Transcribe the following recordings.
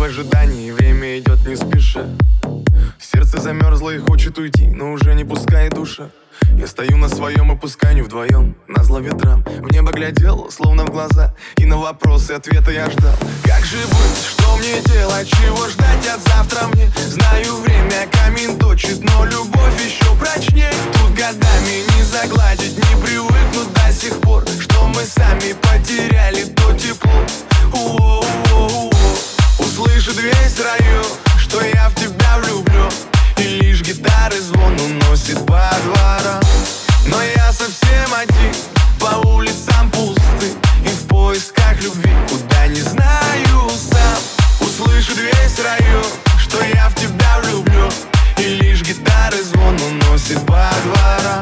в ожидании Время идет не спеша. Сердце замерзло и хочет уйти Но уже не пускай душа. Я стою на своем и пускай не вдвоем На зло ветрам. В небо глядел, словно в глаза И на вопросы ответа я ждал. Как же быть, что мне делать, чего ждать от завтра мне? Знаю, время камень точит, но любовь еще прочнее. Тут годами не загладить, не привыкнуть до сих пор Что мы сами потеряли район, что я в тебя влюблю И лишь гитары звон уносит по дворам Но я совсем один, по улицам пусты. И в поисках любви, куда не знаю сам. Услышит весь район, что я в тебя влюблю И лишь гитары звон уносит по дворам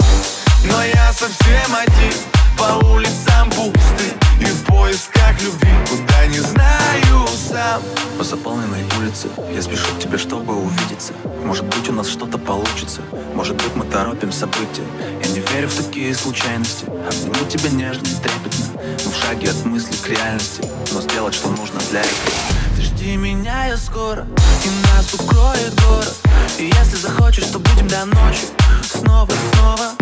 Но я совсем один, по улицам поисках любви, куда не знаю сам. По заполненной улице Я спешу к тебе, чтобы увидеться. Может быть у нас что-то получится. Может быть мы торопим события. Я не верю в такие случайности. Обниму тебя нежно и трепетно. Но в шаге от мысли к реальности. Но сделать, что нужно для этого. Ты жди меня, я скоро. И нас укроет город. И если захочешь, то будем до ночи. Снова и снова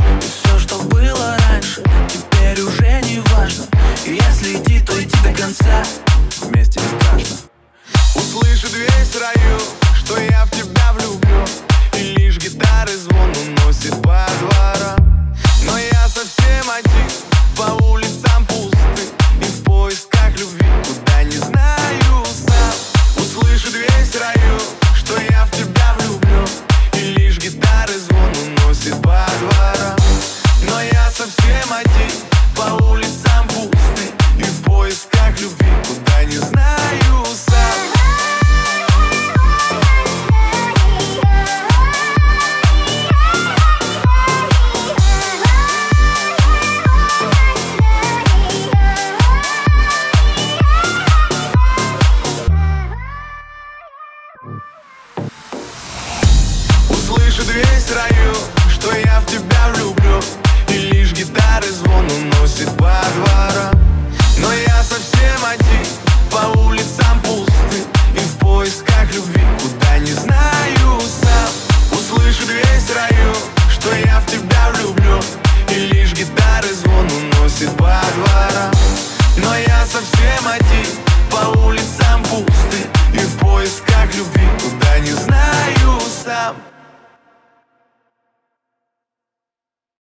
Услышит весь район, что я в тебя влюблю. И лишь гитары звон уносит по дворам. Но я совсем один, по улицам пусты. И в поисках любви, куда не знаю сам. Услышит весь район, что я в тебя влюблю. И лишь гитары звон уносит по дворам. Но я совсем один, по улицам пусты. И в поисках любви, слышит весь раю, что я в тебя влюблю. И лишь гитары звон уносит по дворам. Но я совсем один, по улицам пусты. И в поисках любви, куда не знаю сам. Услышит весь раю, что я в тебя влюблю. И лишь гитары звон уносит по дворам. Но я совсем один, по улицам пусты.